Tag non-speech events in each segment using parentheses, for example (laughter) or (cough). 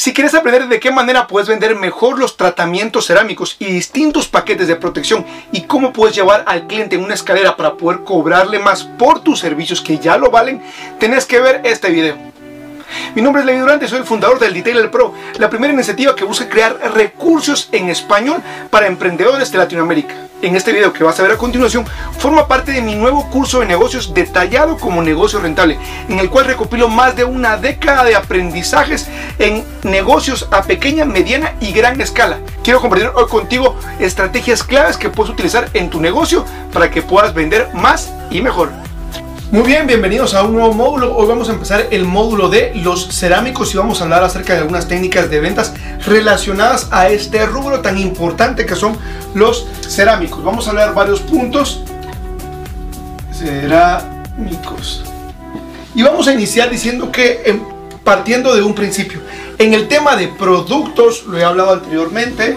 Si quieres aprender de qué manera puedes vender mejor los tratamientos cerámicos y distintos paquetes de protección y cómo puedes llevar al cliente en una escalera para poder cobrarle más por tus servicios que ya lo valen, tenés que ver este video. Mi nombre es Levi Durante, soy el fundador del Detailer Pro, la primera iniciativa que busca crear recursos en español para emprendedores de Latinoamérica. En este video que vas a ver a continuación, forma parte de mi nuevo curso de negocios detallado como negocio rentable, en el cual recopilo más de una década de aprendizajes en negocios a pequeña, mediana y gran escala. Quiero compartir hoy contigo estrategias claves que puedes utilizar en tu negocio para que puedas vender más y mejor. Muy bien, bienvenidos a un nuevo módulo. Hoy vamos a empezar el módulo de los cerámicos y vamos a hablar acerca de algunas técnicas de ventas relacionadas a este rubro tan importante que son los cerámicos. Vamos a hablar varios puntos. Cerámicos. Y vamos a iniciar diciendo que em, partiendo de un principio. En el tema de productos, lo he hablado anteriormente,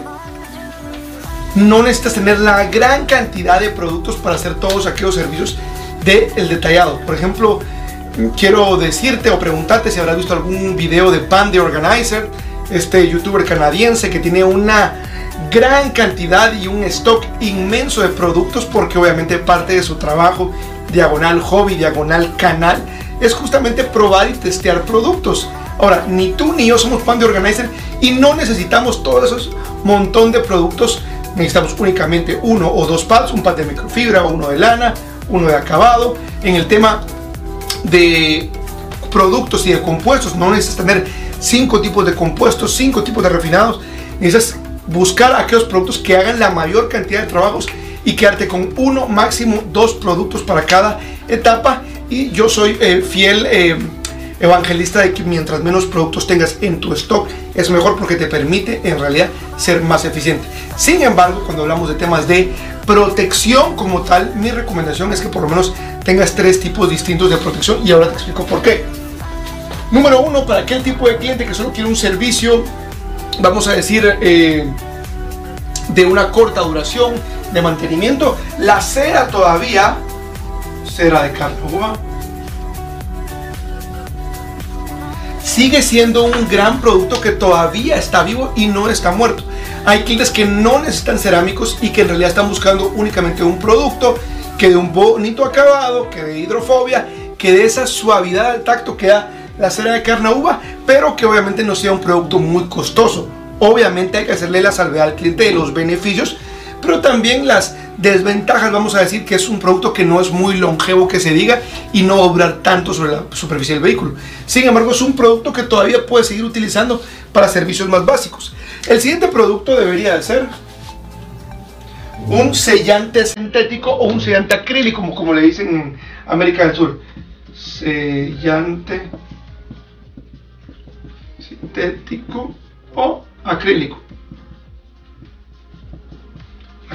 no necesitas tener la gran cantidad de productos para hacer todos aquellos servicios de detallado. Por ejemplo, quiero decirte o preguntarte si habrás visto algún video de Pan de Organizer, este youtuber canadiense que tiene una gran cantidad y un stock inmenso de productos porque obviamente parte de su trabajo diagonal hobby, diagonal canal es justamente probar y testear productos. Ahora, ni tú ni yo somos pan de organizer y no necesitamos todos esos montón de productos. Necesitamos únicamente uno o dos pads, un pad de microfibra, uno de lana, uno de acabado. En el tema de productos y de compuestos, no necesitas tener cinco tipos de compuestos, cinco tipos de refinados. Necesitas buscar aquellos productos que hagan la mayor cantidad de trabajos y quedarte con uno, máximo dos productos para cada etapa. Y yo soy eh, fiel eh, evangelista de que mientras menos productos tengas en tu stock es mejor porque te permite en realidad ser más eficiente. Sin embargo, cuando hablamos de temas de protección como tal, mi recomendación es que por lo menos tengas tres tipos distintos de protección y ahora te explico por qué. Número uno, para aquel tipo de cliente que solo quiere un servicio, vamos a decir, eh, de una corta duración, de mantenimiento, la cera todavía, cera de carne sigue siendo un gran producto que todavía está vivo y no está muerto. Hay clientes que no necesitan cerámicos y que en realidad están buscando únicamente un producto que de un bonito acabado, que de hidrofobia, que de esa suavidad al tacto que da la cera de carne uva, pero que obviamente no sea un producto muy costoso. Obviamente hay que hacerle la salvedad al cliente de los beneficios, pero también las desventajas, vamos a decir que es un producto que no es muy longevo que se diga y no va tanto sobre la superficie del vehículo. Sin embargo, es un producto que todavía puede seguir utilizando para servicios más básicos. El siguiente producto debería de ser un sellante sintético o un sellante acrílico, como, como le dicen en América del Sur. Sellante sintético o acrílico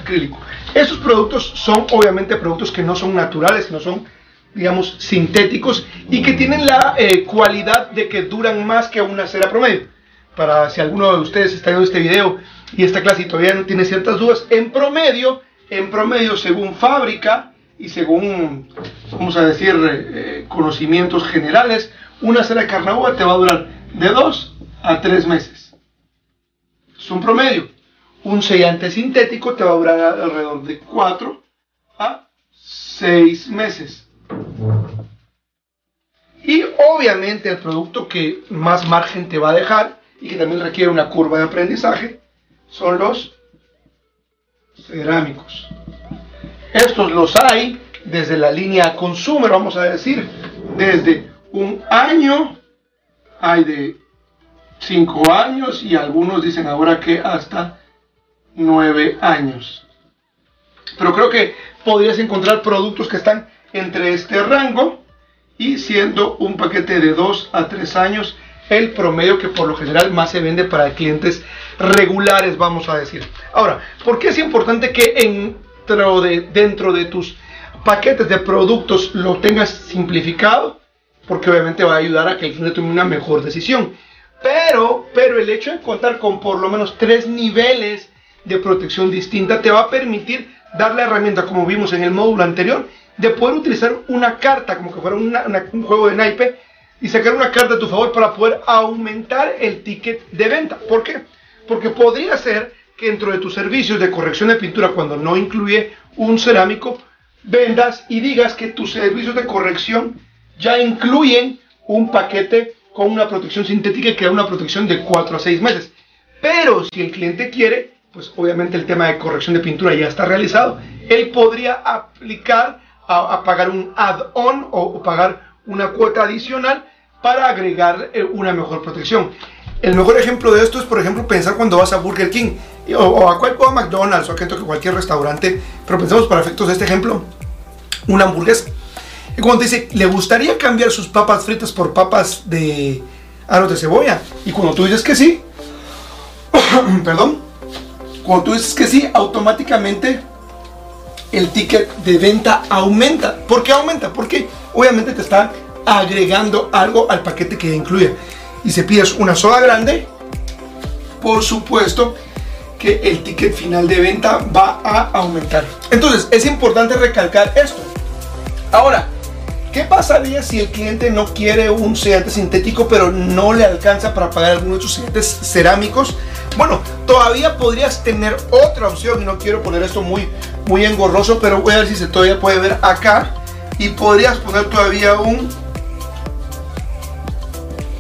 acrílico. Estos productos son obviamente productos que no son naturales, no son, digamos, sintéticos y que tienen la eh, cualidad de que duran más que una cera promedio. Para si alguno de ustedes está viendo este video y esta clase todavía no tiene ciertas dudas, en promedio, en promedio según fábrica y según, vamos a decir, eh, conocimientos generales, una cera de carnaúba te va a durar de 2 a 3 meses. Es un promedio un sellante sintético te va a durar alrededor de 4 a 6 meses. Y obviamente el producto que más margen te va a dejar y que también requiere una curva de aprendizaje son los cerámicos. Estos los hay desde la línea consumer, vamos a decir, desde un año, hay de 5 años y algunos dicen ahora que hasta nueve años. Pero creo que podrías encontrar productos que están entre este rango y siendo un paquete de 2 a 3 años el promedio que por lo general más se vende para clientes regulares, vamos a decir. Ahora, ¿por qué es importante que dentro de, dentro de tus paquetes de productos lo tengas simplificado? Porque obviamente va a ayudar a que el cliente tome una mejor decisión. Pero, pero el hecho de contar con por lo menos tres niveles de protección distinta te va a permitir dar la herramienta, como vimos en el módulo anterior, de poder utilizar una carta como que fuera un juego de naipe y sacar una carta a tu favor para poder aumentar el ticket de venta. ¿Por qué? Porque podría ser que dentro de tus servicios de corrección de pintura, cuando no incluye un cerámico, vendas y digas que tus servicios de corrección ya incluyen un paquete con una protección sintética que da una protección de 4 a 6 meses. Pero si el cliente quiere, pues obviamente el tema de corrección de pintura ya está realizado, él podría aplicar a, pagar un add-on o, pagar una cuota adicional para agregar eh, una mejor protección. El mejor ejemplo de esto es, por ejemplo, pensar cuando vas a Burger King o, a, cual, o a McDonald's o a cualquier restaurante, pero pensemos para efectos de este ejemplo, una hamburguesa. Y cuando te dice, le gustaría cambiar sus papas fritas por papas de aros de cebolla. Y cuando tú dices que sí, (coughs) perdón, cuando tú dices que sí, automáticamente el ticket de venta aumenta. ¿Por qué aumenta? Porque obviamente te está agregando algo al paquete que incluye. Y si pides una soda grande, por supuesto que el ticket final de venta va a aumentar. Entonces es importante recalcar esto. Ahora, ¿Qué pasaría si el cliente no quiere un sellante sintético pero no le alcanza para pagar algunos de sus sellantes cerámicos? Bueno, todavía podrías tener otra opción y no quiero poner esto muy, muy engorroso, pero voy a ver si se todavía puede ver acá y podrías poner todavía un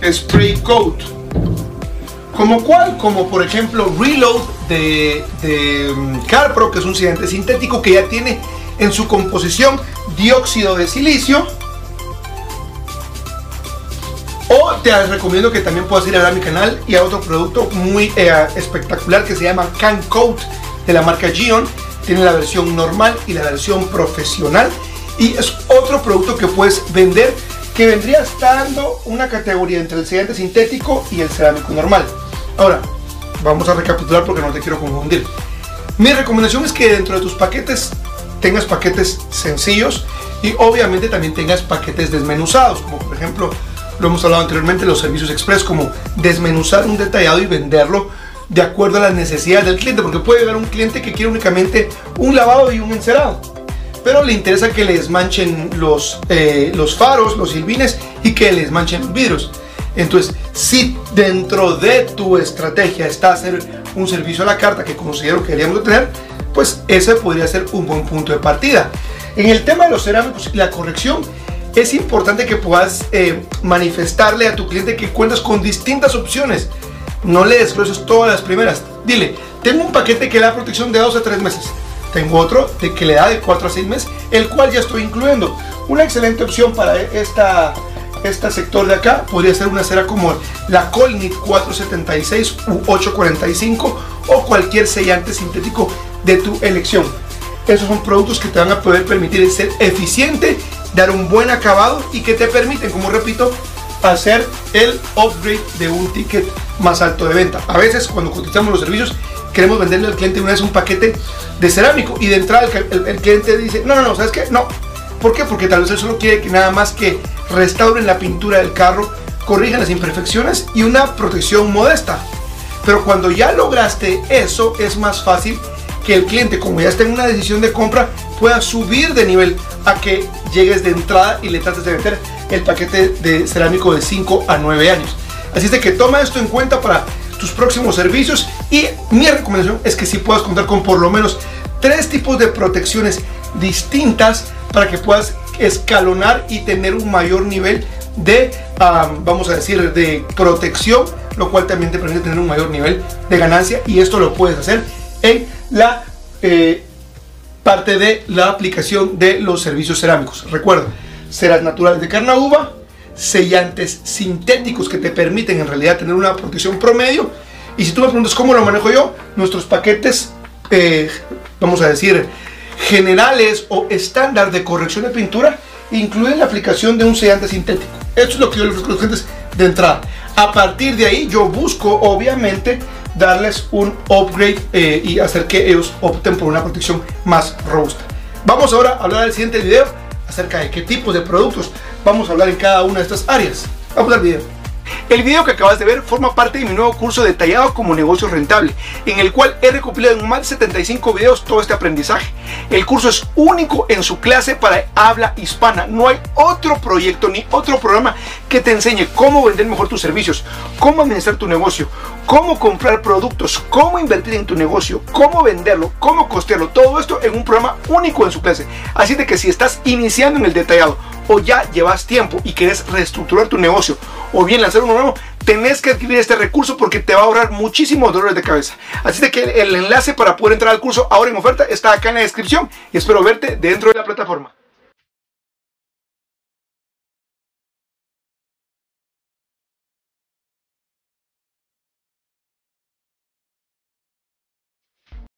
spray coat. Como cual, como por ejemplo Reload de, mm, Carpro, que es un sellante sintético que ya tiene en su composición dióxido de silicio. O te recomiendo que también puedas ir a, mi canal y a otro producto muy eh, espectacular que se llama Can Coat de la marca Gion. Tiene la versión normal y la versión profesional. Y es otro producto que puedes vender que vendría estando una categoría entre el sellante sintético y el cerámico normal. Ahora, vamos a recapitular porque no te quiero confundir. Mi recomendación es que dentro de tus paquetes tengas paquetes sencillos y obviamente también tengas paquetes desmenuzados, como por ejemplo lo hemos hablado anteriormente, los servicios express, como desmenuzar un detallado y venderlo de acuerdo a las necesidades del cliente, porque puede haber un cliente que quiere únicamente un lavado y un encerado, pero le interesa que les manchen los, eh, los faros, los silbines y que les manchen los vidrios. Entonces, si dentro de tu estrategia está hacer un servicio a la carta que considero que deberíamos tener, pues ese podría ser un buen punto de partida. En el tema de los cerámicos y la corrección, es importante que puedas eh, manifestarle a tu cliente que cuentas con distintas opciones. No le desgloses todas las primeras. Dile, tengo un paquete que le da protección de 2 a 3 meses. Tengo otro de que le da de 4 a 6 meses, el cual ya estoy incluyendo. Una excelente opción para esta, este sector de acá podría ser una cera como la Colnit 476 u 845 o cualquier sellante sintético de tu elección. Esos son productos que te van a poder permitir ser eficiente, dar un buen acabado y que te permiten, como repito, hacer el upgrade de un ticket más alto de venta. A veces cuando cotizamos los servicios queremos venderle al cliente una vez un paquete de cerámico y de entrada el, cliente dice, no, no, no, ¿sabes qué? No. ¿Por qué? Porque tal vez él solo quiere que nada más que restauren la pintura del carro, corrijan las imperfecciones y una protección modesta. Pero cuando ya lograste eso es más fácil que el cliente, como ya está en una decisión de compra, pueda subir de nivel a que llegues de entrada y le trates de meter el paquete de cerámico de 5 a 9 años. Así es de que toma esto en cuenta para tus próximos servicios y mi recomendación es que si puedas contar con por lo menos tres tipos de protecciones distintas para que puedas escalonar y tener un mayor nivel de, vamos a decir, de protección, lo cual también te permite tener un mayor nivel de ganancia y esto lo puedes hacer en la eh, parte de la aplicación de los servicios cerámicos. Recuerda, ceras naturales de carne uva, sellantes sintéticos que te permiten en realidad tener una protección promedio. Y si tú me preguntas cómo lo manejo yo, nuestros paquetes, eh, vamos a decir, generales o estándar de corrección de pintura, incluyen la aplicación de un sellante sintético. Esto es lo que yo les ofrezco a los clientes de entrada. A partir de ahí yo busco, obviamente, darles un upgrade eh, y hacer que ellos opten por una protección más robusta. Vamos ahora a hablar del siguiente video acerca de qué tipos de productos vamos a hablar en cada una de estas áreas. Vamos al video. El video que acabas de ver forma parte de mi nuevo curso detallado como negocio rentable, en el cual he recopilado en más de 75 videos todo este aprendizaje. El curso es único en su clase para habla hispana. No hay otro proyecto ni otro programa que te enseñe cómo vender mejor tus servicios, cómo administrar tu negocio, cómo comprar productos, cómo invertir en tu negocio, cómo venderlo, cómo costearlo. Todo esto en un programa único en su clase. Así de que si estás iniciando en el detallado o ya llevas tiempo y quieres reestructurar tu negocio o bien lanzar uno nuevo, tenés que adquirir este recurso porque te va a ahorrar muchísimos dolores de cabeza. Así de que el enlace para poder entrar al curso ahora en oferta está acá en la descripción y espero verte dentro de la plataforma.